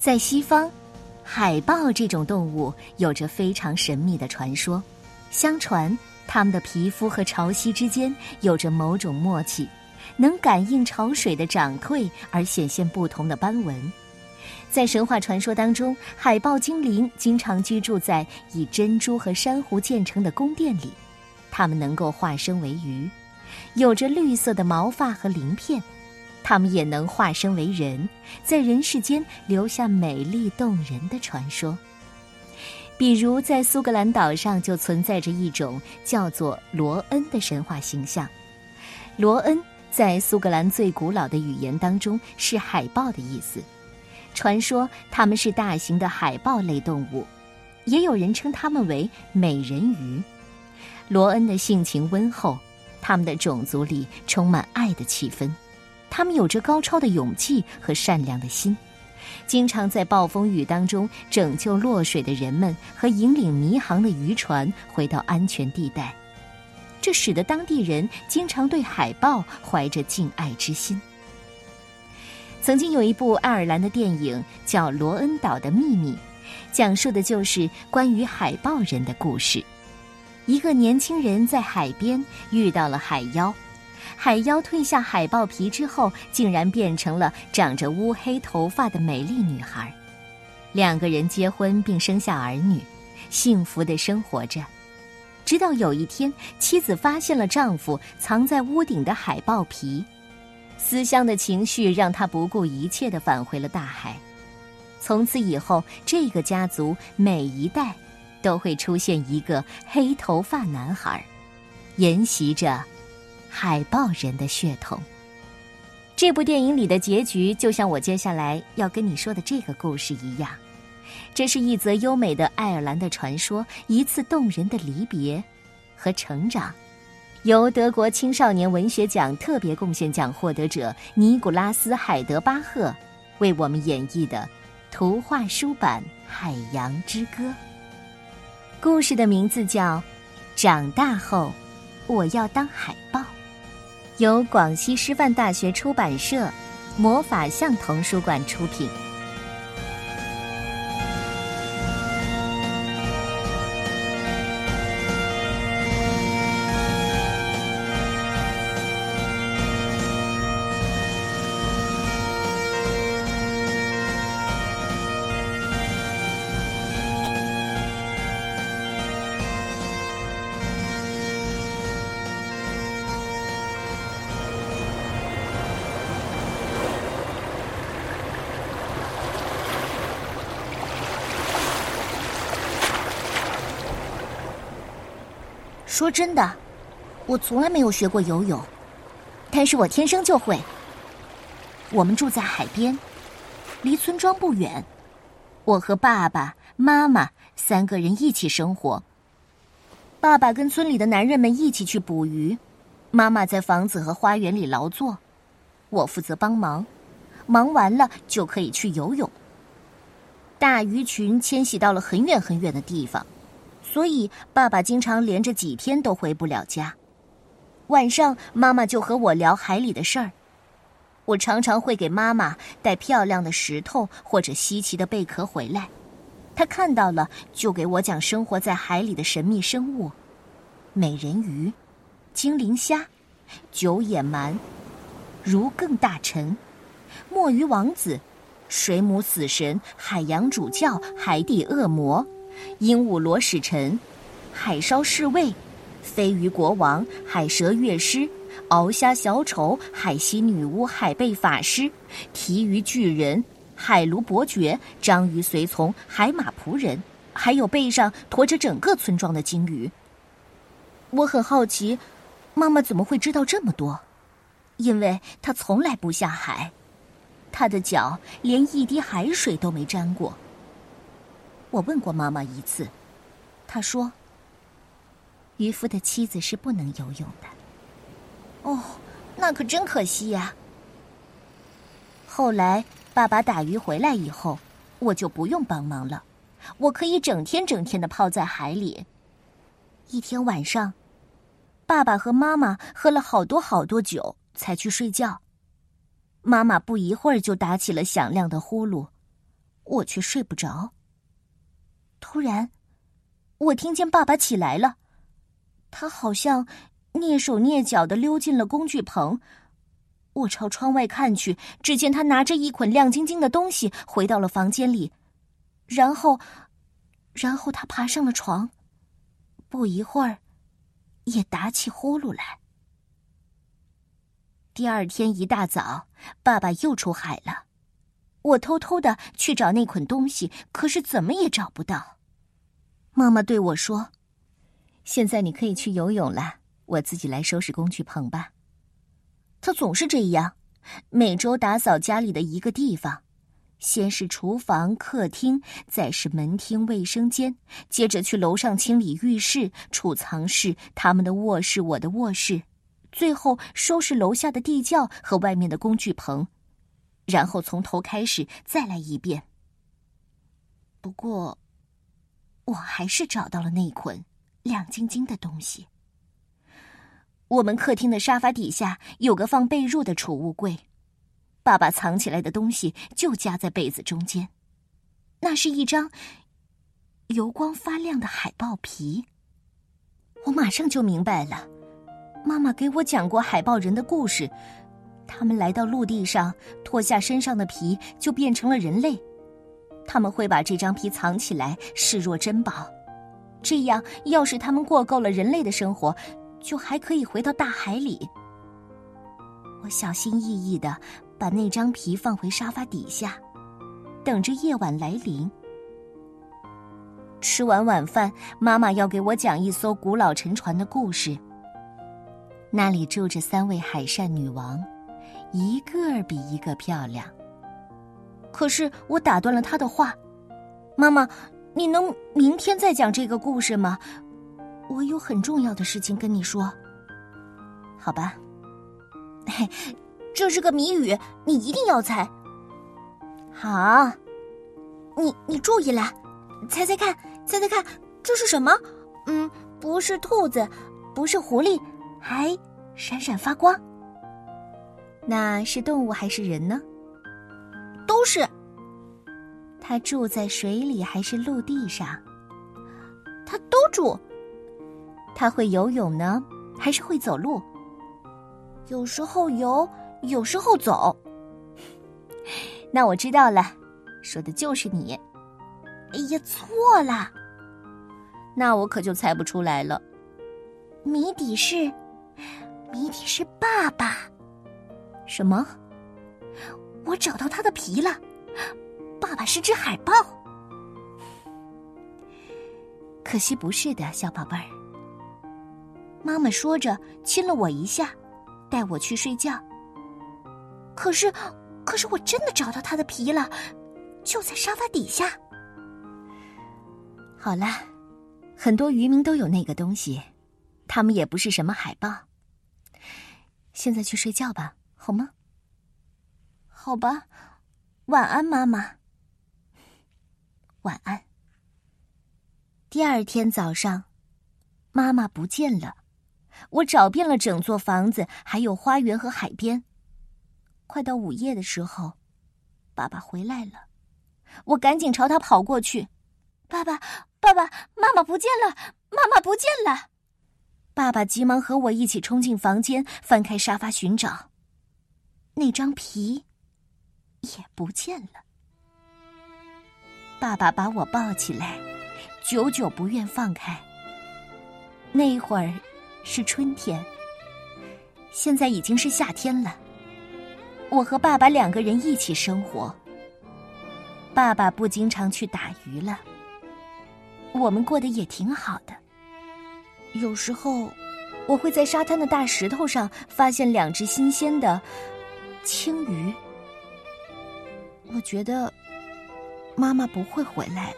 在西方，海豹这种动物有着非常神秘的传说。相传，它们的皮肤和潮汐之间有着某种默契，能感应潮水的涨退而显现不同的斑纹。在神话传说当中，海豹精灵经常居住在以珍珠和珊瑚建成的宫殿里，它们能够化身为鱼，有着绿色的毛发和鳞片。他们也能化身为人，在人世间留下美丽动人的传说。比如，在苏格兰岛上就存在着一种叫做罗恩的神话形象。罗恩在苏格兰最古老的语言当中是海豹的意思。传说它们是大型的海豹类动物，也有人称它们为美人鱼。罗恩的性情温厚，他们的种族里充满爱的气氛。他们有着高超的勇气和善良的心，经常在暴风雨当中拯救落水的人们和引领迷航的渔船回到安全地带，这使得当地人经常对海豹怀着敬爱之心。曾经有一部爱尔兰的电影叫《罗恩岛的秘密》，讲述的就是关于海豹人的故事。一个年轻人在海边遇到了海妖。海妖褪下海豹皮之后，竟然变成了长着乌黑头发的美丽女孩。两个人结婚并生下儿女，幸福的生活着。直到有一天，妻子发现了丈夫藏在屋顶的海豹皮，思乡的情绪让她不顾一切的返回了大海。从此以后，这个家族每一代都会出现一个黑头发男孩，沿袭着。海豹人的血统。这部电影里的结局，就像我接下来要跟你说的这个故事一样，这是一则优美的爱尔兰的传说，一次动人的离别和成长，由德国青少年文学奖特别贡献奖获得者尼古拉斯·海德巴赫为我们演绎的图画书版《海洋之歌》。故事的名字叫《长大后，我要当海豹》。由广西师范大学出版社魔法象童书馆出品。说真的，我从来没有学过游泳，但是我天生就会。我们住在海边，离村庄不远。我和爸爸妈妈三个人一起生活。爸爸跟村里的男人们一起去捕鱼，妈妈在房子和花园里劳作，我负责帮忙。忙完了就可以去游泳。大鱼群迁徙到了很远很远的地方。所以，爸爸经常连着几天都回不了家。晚上，妈妈就和我聊海里的事儿。我常常会给妈妈带漂亮的石头或者稀奇的贝壳回来，她看到了就给我讲生活在海里的神秘生物：美人鱼、精灵虾、九眼鳗、如更大臣、墨鱼王子、水母死神、海洋主教、海底恶魔。鹦鹉螺使臣、海烧侍卫、飞鱼国王、海蛇乐师、鳌虾小丑、海西女巫、海贝法师、提鱼巨人、海卢伯爵、章鱼随从、海马仆人，还有背上驮着整个村庄的鲸鱼。我很好奇，妈妈怎么会知道这么多？因为她从来不下海，她的脚连一滴海水都没沾过。我问过妈妈一次，她说：“渔夫的妻子是不能游泳的。”哦，那可真可惜呀。后来爸爸打鱼回来以后，我就不用帮忙了，我可以整天整天的泡在海里。一天晚上，爸爸和妈妈喝了好多好多酒才去睡觉。妈妈不一会儿就打起了响亮的呼噜。我却睡不着。突然，我听见爸爸起来了，他好像蹑手蹑脚的溜进了工具棚。我朝窗外看去，只见他拿着一捆亮晶晶的东西回到了房间里，然后，然后他爬上了床，不一会儿，也打起呼噜来。第二天一大早，爸爸又出海了。我偷偷的去找那捆东西，可是怎么也找不到。妈妈对我说：“现在你可以去游泳了，我自己来收拾工具棚吧。”他总是这样，每周打扫家里的一个地方，先是厨房、客厅，再是门厅、卫生间，接着去楼上清理浴室、储藏室、他们的卧室、我的卧室，最后收拾楼下的地窖和外面的工具棚。然后从头开始再来一遍。不过，我还是找到了那捆亮晶晶的东西。我们客厅的沙发底下有个放被褥的储物柜，爸爸藏起来的东西就夹在被子中间。那是一张油光发亮的海豹皮。我马上就明白了，妈妈给我讲过海豹人的故事。他们来到陆地上，脱下身上的皮，就变成了人类。他们会把这张皮藏起来，视若珍宝。这样，要是他们过够了人类的生活，就还可以回到大海里。我小心翼翼的把那张皮放回沙发底下，等着夜晚来临。吃完晚饭，妈妈要给我讲一艘古老沉船的故事。那里住着三位海扇女王。一个比一个漂亮。可是我打断了他的话：“妈妈，你能明天再讲这个故事吗？我有很重要的事情跟你说。”好吧。嘿，这是个谜语，你一定要猜。好，你你注意了，猜猜看，猜猜看，这是什么？嗯，不是兔子，不是狐狸，还闪闪发光。那是动物还是人呢？都是。它住在水里还是陆地上？它都住。它会游泳呢，还是会走路？有时候游，有时候走。那我知道了，说的就是你。哎呀，错了。那我可就猜不出来了。谜底是，谜底是爸爸。什么？我找到他的皮了。爸爸是只海豹。可惜不是的，小宝贝儿。妈妈说着，亲了我一下，带我去睡觉。可是，可是我真的找到他的皮了，就在沙发底下。好了，很多渔民都有那个东西，他们也不是什么海豹。现在去睡觉吧。好吗？好吧，晚安，妈妈。晚安。第二天早上，妈妈不见了。我找遍了整座房子，还有花园和海边。快到午夜的时候，爸爸回来了。我赶紧朝他跑过去：“爸爸，爸爸，妈妈不见了！妈妈不见了！”爸爸急忙和我一起冲进房间，翻开沙发寻找。那张皮也不见了。爸爸把我抱起来，久久不愿放开。那会儿是春天，现在已经是夏天了。我和爸爸两个人一起生活。爸爸不经常去打鱼了，我们过得也挺好的。有时候，我会在沙滩的大石头上发现两只新鲜的。青鱼，我觉得妈妈不会回来了。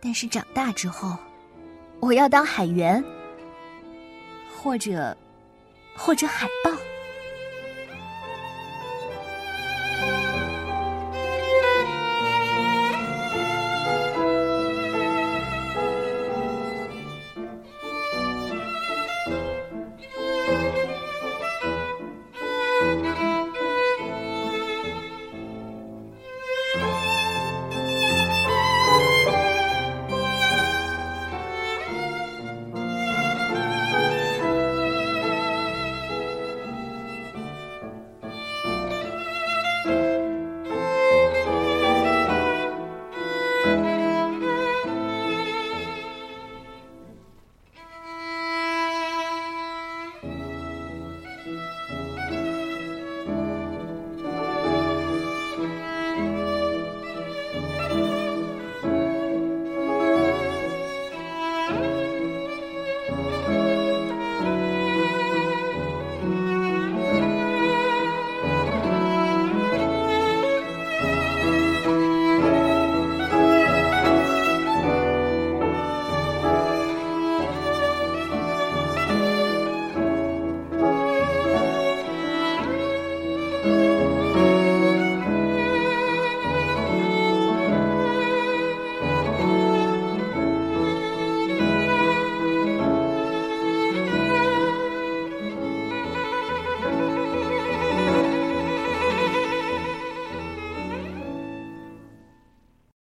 但是长大之后，我要当海员，或者，或者海豹。